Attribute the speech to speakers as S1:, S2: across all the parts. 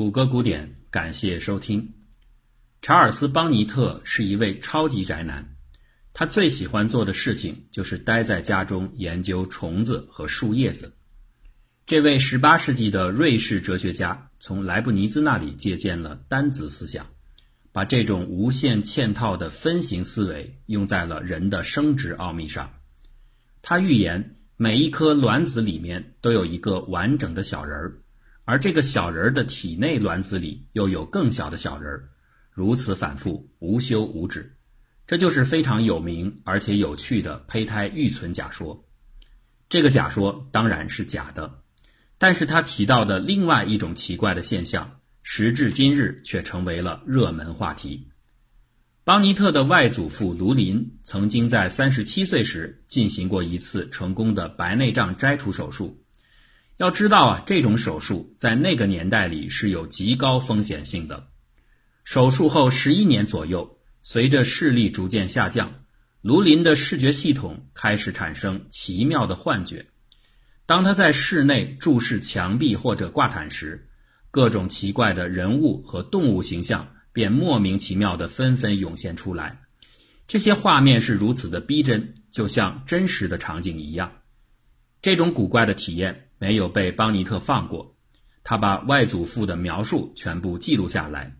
S1: 谷歌古典，感谢收听。查尔斯·邦尼特是一位超级宅男，他最喜欢做的事情就是待在家中研究虫子和树叶子。这位18世纪的瑞士哲学家从莱布尼兹那里借鉴了单子思想，把这种无限嵌套的分形思维用在了人的生殖奥秘上。他预言，每一颗卵子里面都有一个完整的小人儿。而这个小人的体内卵子里又有更小的小人儿，如此反复，无休无止，这就是非常有名而且有趣的胚胎预存假说。这个假说当然是假的，但是他提到的另外一种奇怪的现象，时至今日却成为了热门话题。邦尼特的外祖父卢林曾经在三十七岁时进行过一次成功的白内障摘除手术。要知道啊，这种手术在那个年代里是有极高风险性的。手术后十一年左右，随着视力逐渐下降，卢林的视觉系统开始产生奇妙的幻觉。当他在室内注视墙壁或者挂毯时，各种奇怪的人物和动物形象便莫名其妙地纷纷涌现出来。这些画面是如此的逼真，就像真实的场景一样。这种古怪的体验。没有被邦尼特放过，他把外祖父的描述全部记录下来。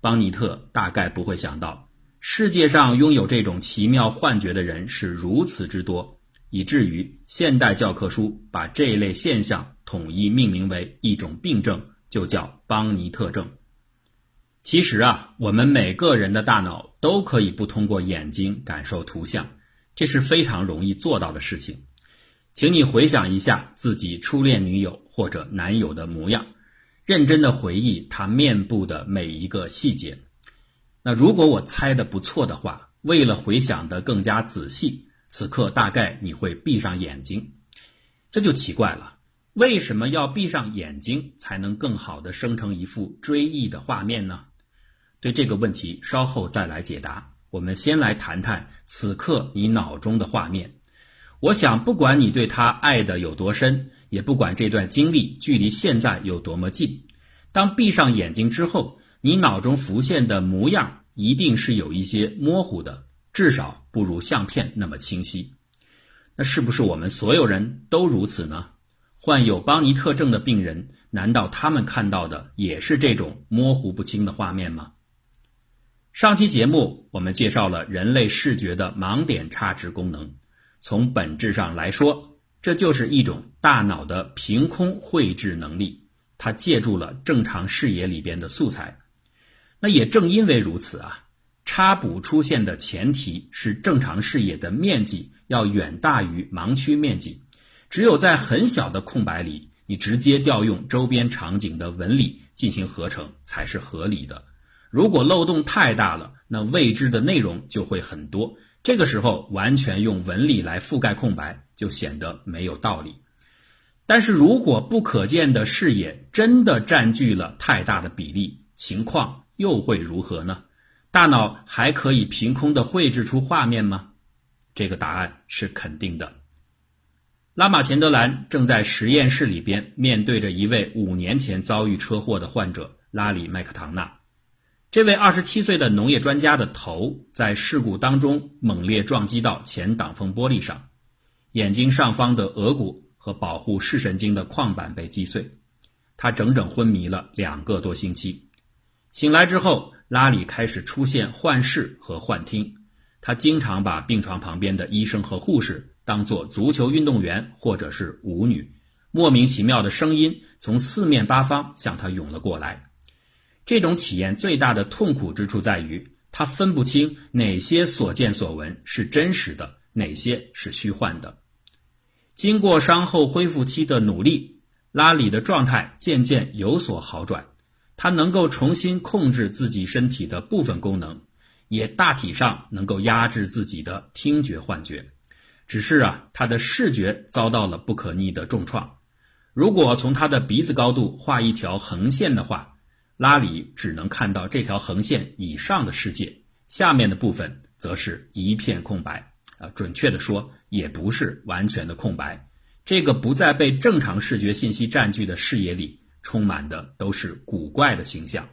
S1: 邦尼特大概不会想到，世界上拥有这种奇妙幻觉的人是如此之多，以至于现代教科书把这一类现象统一命名为一种病症，就叫邦尼特症。其实啊，我们每个人的大脑都可以不通过眼睛感受图像，这是非常容易做到的事情。请你回想一下自己初恋女友或者男友的模样，认真的回忆他面部的每一个细节。那如果我猜的不错的话，为了回想的更加仔细，此刻大概你会闭上眼睛。这就奇怪了，为什么要闭上眼睛才能更好的生成一幅追忆的画面呢？对这个问题稍后再来解答。我们先来谈谈此刻你脑中的画面。我想，不管你对他爱的有多深，也不管这段经历距离现在有多么近，当闭上眼睛之后，你脑中浮现的模样一定是有一些模糊的，至少不如相片那么清晰。那是不是我们所有人都如此呢？患有邦尼特症的病人，难道他们看到的也是这种模糊不清的画面吗？上期节目我们介绍了人类视觉的盲点差值功能。从本质上来说，这就是一种大脑的凭空绘制能力，它借助了正常视野里边的素材。那也正因为如此啊，插补出现的前提是正常视野的面积要远大于盲区面积。只有在很小的空白里，你直接调用周边场景的纹理进行合成才是合理的。如果漏洞太大了，那未知的内容就会很多。这个时候，完全用纹理来覆盖空白，就显得没有道理。但是如果不可见的视野真的占据了太大的比例，情况又会如何呢？大脑还可以凭空的绘制出画面吗？这个答案是肯定的。拉马钱德兰正在实验室里边面对着一位五年前遭遇车祸的患者拉里麦克唐纳。这位二十七岁的农业专家的头在事故当中猛烈撞击到前挡风玻璃上，眼睛上方的额骨和保护视神经的眶板被击碎，他整整昏迷了两个多星期。醒来之后，拉里开始出现幻视和幻听，他经常把病床旁边的医生和护士当作足球运动员或者是舞女，莫名其妙的声音从四面八方向他涌了过来。这种体验最大的痛苦之处在于，他分不清哪些所见所闻是真实的，哪些是虚幻的。经过伤后恢复期的努力，拉里的状态渐渐有所好转，他能够重新控制自己身体的部分功能，也大体上能够压制自己的听觉幻觉。只是啊，他的视觉遭到了不可逆的重创。如果从他的鼻子高度画一条横线的话，拉里只能看到这条横线以上的世界，下面的部分则是一片空白。啊，准确的说，也不是完全的空白。这个不再被正常视觉信息占据的视野里，充满的都是古怪的形象。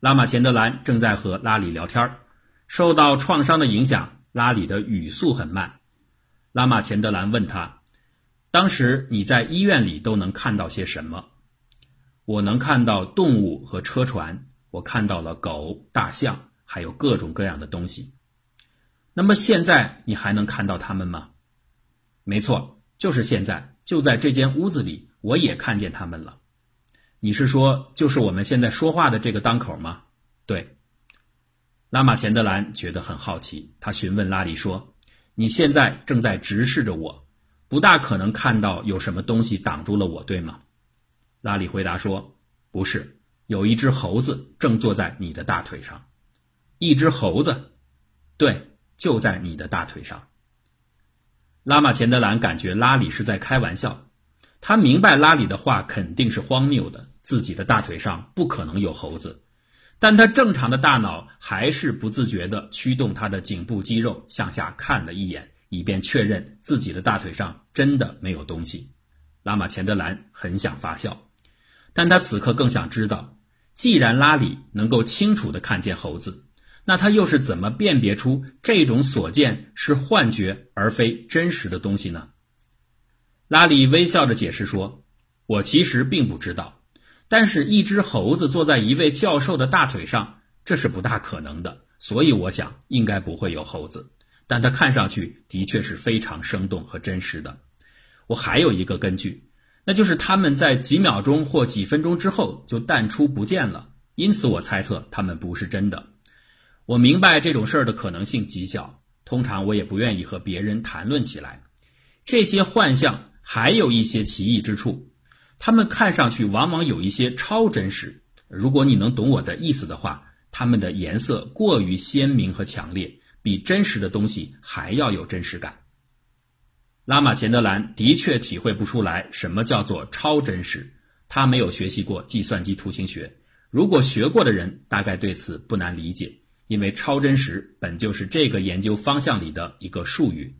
S1: 拉玛钱德兰正在和拉里聊天受到创伤的影响，拉里的语速很慢。拉玛钱德兰问他：“当时你在医院里都能看到些什么？”“我能看到动物和车船，我看到了狗、大象，还有各种各样的东西。”“那么现在你还能看到它们吗？”“没错，就是现在，就在这间屋子里，我也看见它们了。”你是说，就是我们现在说话的这个当口吗？对。拉玛钱德兰觉得很好奇，他询问拉里说：“你现在正在直视着我，不大可能看到有什么东西挡住了我，对吗？”拉里回答说：“不是，有一只猴子正坐在你的大腿上。一只猴子，对，就在你的大腿上。”拉玛钱德兰感觉拉里是在开玩笑，他明白拉里的话肯定是荒谬的。自己的大腿上不可能有猴子，但他正常的大脑还是不自觉地驱动他的颈部肌肉向下看了一眼，以便确认自己的大腿上真的没有东西。拉玛钱德兰很想发笑，但他此刻更想知道，既然拉里能够清楚地看见猴子，那他又是怎么辨别出这种所见是幻觉而非真实的东西呢？拉里微笑着解释说：“我其实并不知道。”但是，一只猴子坐在一位教授的大腿上，这是不大可能的。所以，我想应该不会有猴子。但它看上去的确是非常生动和真实的。我还有一个根据，那就是他们在几秒钟或几分钟之后就淡出不见了。因此，我猜测他们不是真的。我明白这种事儿的可能性极小，通常我也不愿意和别人谈论起来。这些幻象还有一些奇异之处。它们看上去往往有一些超真实。如果你能懂我的意思的话，它们的颜色过于鲜明和强烈，比真实的东西还要有真实感。拉玛钱德兰的确体会不出来什么叫做超真实。他没有学习过计算机图形学，如果学过的人大概对此不难理解，因为超真实本就是这个研究方向里的一个术语。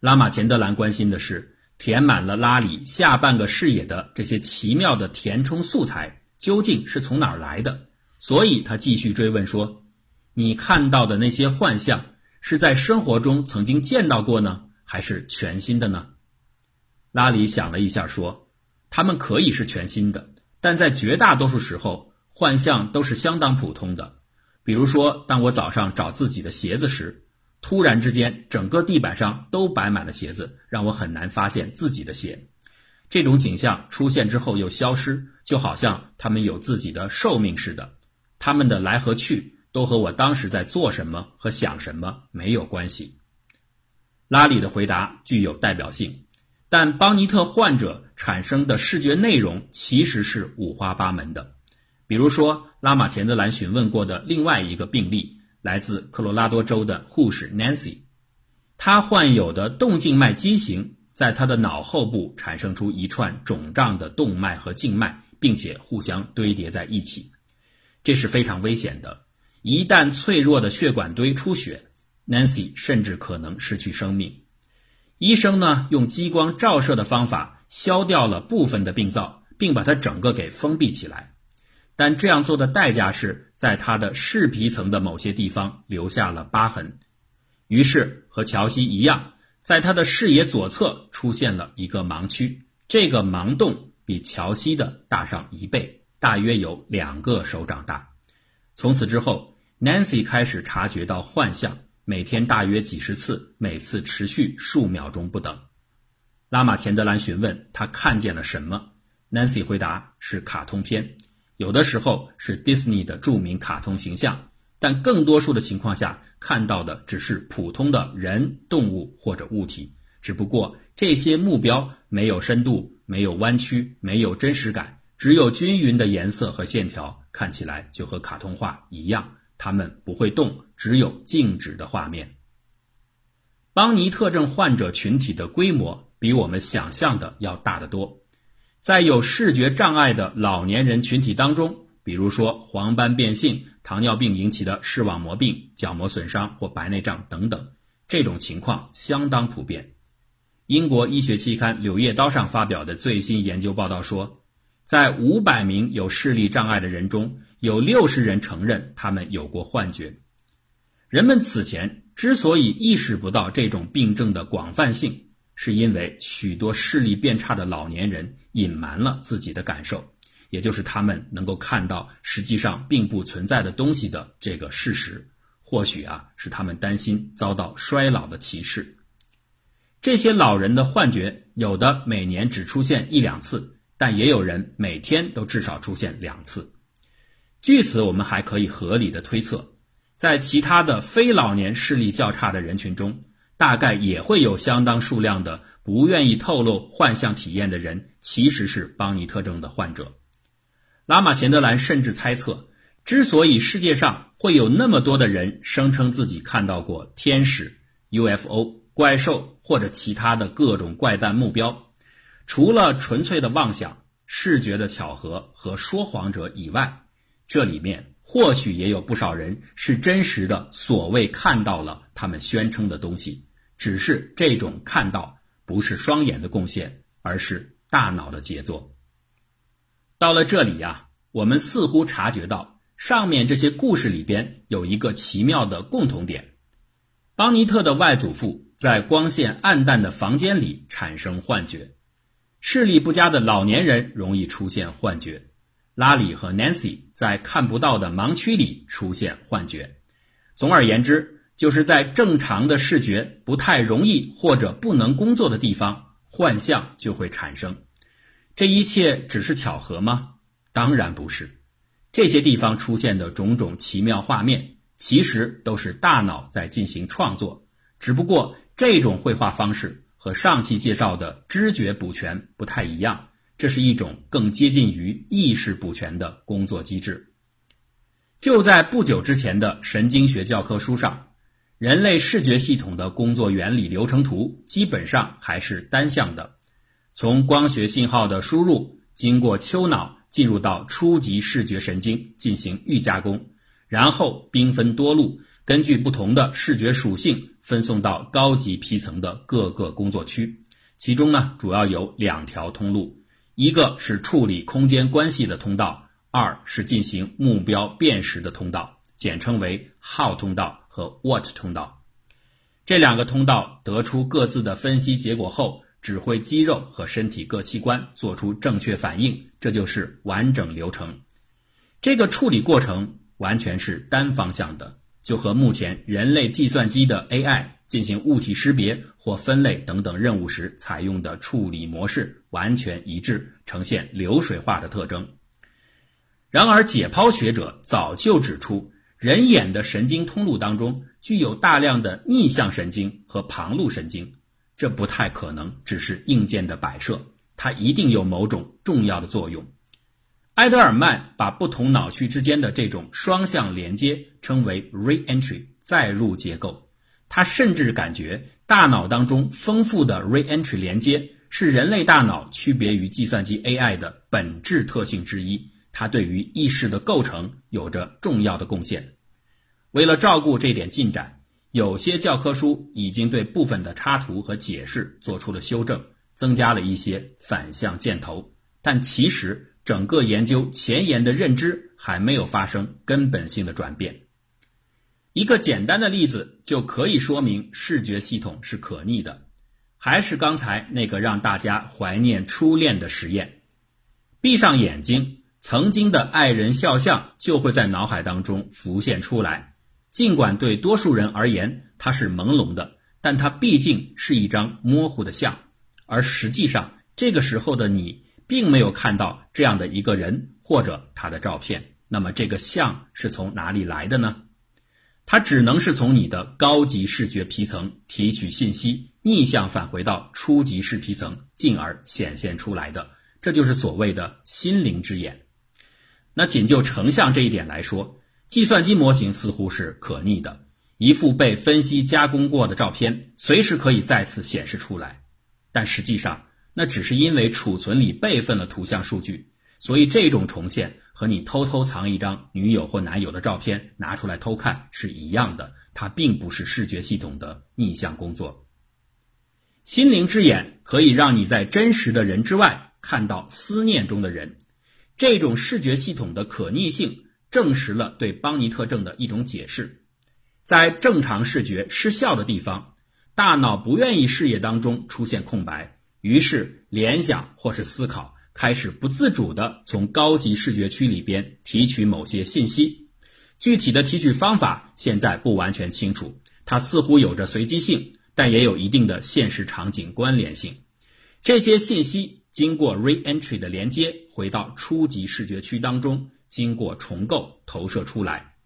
S1: 拉玛钱德兰关心的是。填满了拉里下半个视野的这些奇妙的填充素材究竟是从哪儿来的？所以他继续追问说：“你看到的那些幻象是在生活中曾经见到过呢，还是全新的呢？”拉里想了一下说：“他们可以是全新的，但在绝大多数时候，幻象都是相当普通的。比如说，当我早上找自己的鞋子时。”突然之间，整个地板上都摆满了鞋子，让我很难发现自己的鞋。这种景象出现之后又消失，就好像它们有自己的寿命似的。它们的来和去都和我当时在做什么和想什么没有关系。拉里的回答具有代表性，但邦尼特患者产生的视觉内容其实是五花八门的。比如说，拉马钱德兰询问过的另外一个病例。来自科罗拉多州的护士 Nancy，她患有的动静脉畸形，在她的脑后部产生出一串肿胀的动脉和静脉，并且互相堆叠在一起，这是非常危险的。一旦脆弱的血管堆出血，Nancy 甚至可能失去生命。医生呢，用激光照射的方法消掉了部分的病灶，并把它整个给封闭起来。但这样做的代价是在他的视皮层的某些地方留下了疤痕，于是和乔西一样，在他的视野左侧出现了一个盲区。这个盲洞比乔西的大上一倍，大约有两个手掌大。从此之后，Nancy 开始察觉到幻象，每天大约几十次，每次持续数秒钟不等。拉玛钱德兰询问他看见了什么，Nancy 回答是卡通片。有的时候是 Disney 的著名卡通形象，但更多数的情况下看到的只是普通的人、动物或者物体。只不过这些目标没有深度、没有弯曲、没有真实感，只有均匀的颜色和线条，看起来就和卡通画一样。它们不会动，只有静止的画面。邦尼特症患者群体的规模比我们想象的要大得多。在有视觉障碍的老年人群体当中，比如说黄斑变性、糖尿病引起的视网膜病、角膜损伤或白内障等等，这种情况相当普遍。英国医学期刊《柳叶刀》上发表的最新研究报道说，在五百名有视力障碍的人中，有六十人承认他们有过幻觉。人们此前之所以意识不到这种病症的广泛性，是因为许多视力变差的老年人隐瞒了自己的感受，也就是他们能够看到实际上并不存在的东西的这个事实。或许啊，是他们担心遭到衰老的歧视。这些老人的幻觉，有的每年只出现一两次，但也有人每天都至少出现两次。据此，我们还可以合理的推测。在其他的非老年视力较差的人群中，大概也会有相当数量的不愿意透露幻象体验的人，其实是邦尼特症的患者。拉马钱德兰甚至猜测，之所以世界上会有那么多的人声称自己看到过天使、UFO、怪兽或者其他的各种怪诞目标，除了纯粹的妄想、视觉的巧合和说谎者以外，这里面。或许也有不少人是真实的，所谓看到了他们宣称的东西，只是这种看到不是双眼的贡献，而是大脑的杰作。到了这里呀，我们似乎察觉到上面这些故事里边有一个奇妙的共同点：邦尼特的外祖父在光线暗淡的房间里产生幻觉，视力不佳的老年人容易出现幻觉。拉里和 Nancy 在看不到的盲区里出现幻觉。总而言之，就是在正常的视觉不太容易或者不能工作的地方，幻象就会产生。这一切只是巧合吗？当然不是。这些地方出现的种种奇妙画面，其实都是大脑在进行创作。只不过这种绘画方式和上期介绍的知觉补全不太一样。这是一种更接近于意识补全的工作机制。就在不久之前的神经学教科书上，人类视觉系统的工作原理流程图基本上还是单向的：从光学信号的输入，经过丘脑进入到初级视觉神经进行预加工，然后兵分多路，根据不同的视觉属性分送到高级皮层的各个工作区。其中呢，主要有两条通路。一个是处理空间关系的通道，二是进行目标辨识的通道，简称为 How 通道和 What 通道。这两个通道得出各自的分析结果后，指挥肌肉和身体各器官做出正确反应，这就是完整流程。这个处理过程完全是单方向的，就和目前人类计算机的 AI。进行物体识别或分类等等任务时采用的处理模式完全一致，呈现流水化的特征。然而，解剖学者早就指出，人眼的神经通路当中具有大量的逆向神经和旁路神经，这不太可能只是硬件的摆设，它一定有某种重要的作用。埃德尔曼把不同脑区之间的这种双向连接称为 re-entry 再入结构。他甚至感觉大脑当中丰富的 re-entry 连接是人类大脑区别于计算机 AI 的本质特性之一，它对于意识的构成有着重要的贡献。为了照顾这点进展，有些教科书已经对部分的插图和解释做出了修正，增加了一些反向箭头，但其实整个研究前沿的认知还没有发生根本性的转变。一个简单的例子就可以说明视觉系统是可逆的，还是刚才那个让大家怀念初恋的实验。闭上眼睛，曾经的爱人肖像就会在脑海当中浮现出来。尽管对多数人而言它是朦胧的，但它毕竟是一张模糊的像。而实际上，这个时候的你并没有看到这样的一个人或者他的照片。那么，这个像是从哪里来的呢？它只能是从你的高级视觉皮层提取信息，逆向返回到初级视皮层，进而显现出来的。这就是所谓的心灵之眼。那仅就成像这一点来说，计算机模型似乎是可逆的。一幅被分析加工过的照片，随时可以再次显示出来。但实际上，那只是因为储存里备份了图像数据，所以这种重现。和你偷偷藏一张女友或男友的照片拿出来偷看是一样的，它并不是视觉系统的逆向工作。心灵之眼可以让你在真实的人之外看到思念中的人，这种视觉系统的可逆性证实了对邦尼特症的一种解释。在正常视觉失效的地方，大脑不愿意视野当中出现空白，于是联想或是思考开始不自主地从高级视觉区里边提取某些信息。具体的提取方法现在不完全清楚，它似乎有着随机性，但也有一定的现实场景关联性。这些信息经过 re-entry 的连接，回到初级视觉区当中，经过重构投射出来。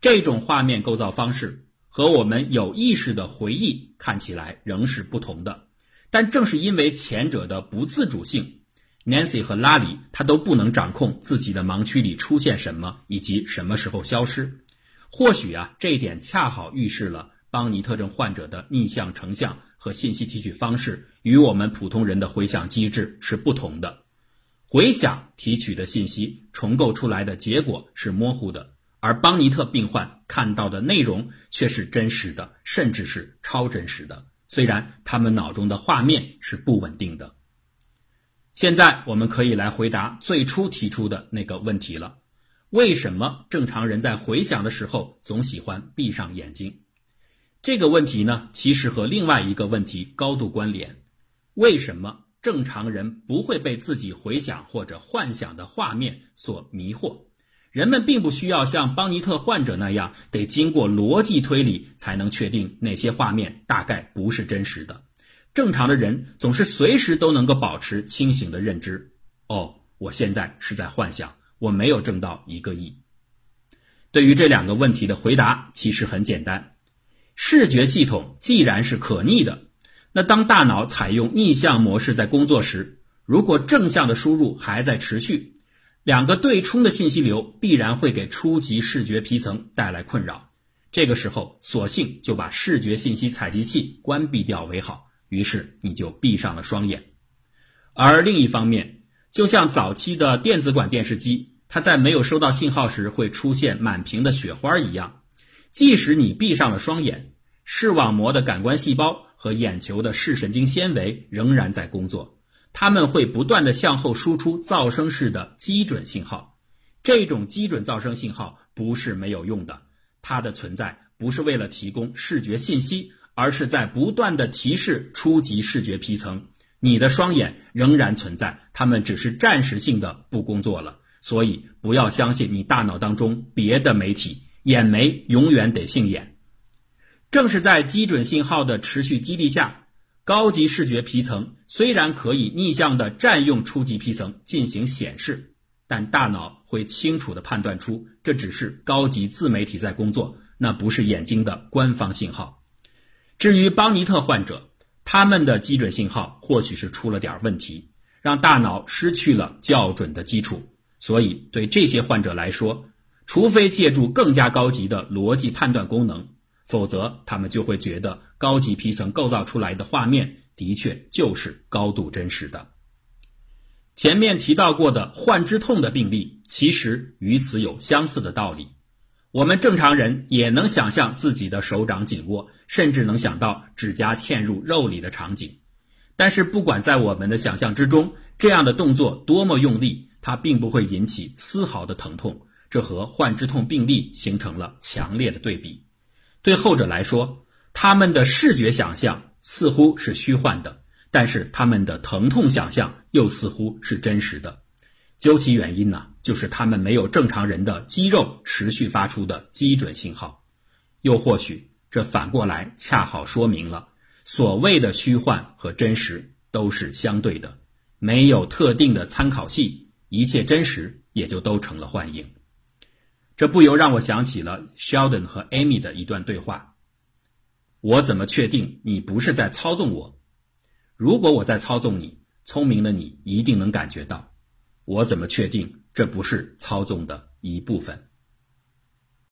S1: 这种画面构造方式和我们有意识的回忆看起来仍是不同的，但正是因为前者的不自主性，Nancy 和拉里他都不能掌控自己的盲区里出现什么以及什么时候消失。或许啊，这一点恰好预示了邦尼特症患者的逆向成像和信息提取方式与我们普通人的回想机制是不同的。回想提取的信息重构出来的结果是模糊的。而邦尼特病患看到的内容却是真实的，甚至是超真实的。虽然他们脑中的画面是不稳定的。现在我们可以来回答最初提出的那个问题了：为什么正常人在回想的时候总喜欢闭上眼睛？这个问题呢，其实和另外一个问题高度关联：为什么正常人不会被自己回想或者幻想的画面所迷惑？人们并不需要像邦尼特患者那样，得经过逻辑推理才能确定哪些画面大概不是真实的。正常的人总是随时都能够保持清醒的认知。哦，我现在是在幻想，我没有挣到一个亿。对于这两个问题的回答其实很简单：视觉系统既然是可逆的，那当大脑采用逆向模式在工作时，如果正向的输入还在持续。两个对冲的信息流必然会给初级视觉皮层带来困扰，这个时候索性就把视觉信息采集器关闭掉为好。于是你就闭上了双眼。而另一方面，就像早期的电子管电视机，它在没有收到信号时会出现满屏的雪花一样，即使你闭上了双眼，视网膜的感官细胞和眼球的视神经纤维仍然在工作。他们会不断的向后输出噪声式的基准信号，这种基准噪声信号不是没有用的，它的存在不是为了提供视觉信息，而是在不断的提示初级视觉皮层，你的双眼仍然存在，它们只是暂时性的不工作了。所以不要相信你大脑当中别的媒体，眼眉永远得姓眼。正是在基准信号的持续激励下。高级视觉皮层虽然可以逆向的占用初级皮层进行显示，但大脑会清楚的判断出这只是高级自媒体在工作，那不是眼睛的官方信号。至于邦尼特患者，他们的基准信号或许是出了点问题，让大脑失去了校准的基础。所以对这些患者来说，除非借助更加高级的逻辑判断功能。否则，他们就会觉得高级皮层构造出来的画面的确就是高度真实的。前面提到过的幻肢痛的病例，其实与此有相似的道理。我们正常人也能想象自己的手掌紧握，甚至能想到指甲嵌入肉里的场景。但是，不管在我们的想象之中，这样的动作多么用力，它并不会引起丝毫的疼痛。这和幻肢痛病例形成了强烈的对比。对后者来说，他们的视觉想象似乎是虚幻的，但是他们的疼痛想象又似乎是真实的。究其原因呢，就是他们没有正常人的肌肉持续发出的基准信号。又或许，这反过来恰好说明了，所谓的虚幻和真实都是相对的，没有特定的参考系，一切真实也就都成了幻影。这不由让我想起了 Sheldon 和 Amy 的一段对话。我怎么确定你不是在操纵我？如果我在操纵你，聪明的你一定能感觉到。我怎么确定这不是操纵的一部分？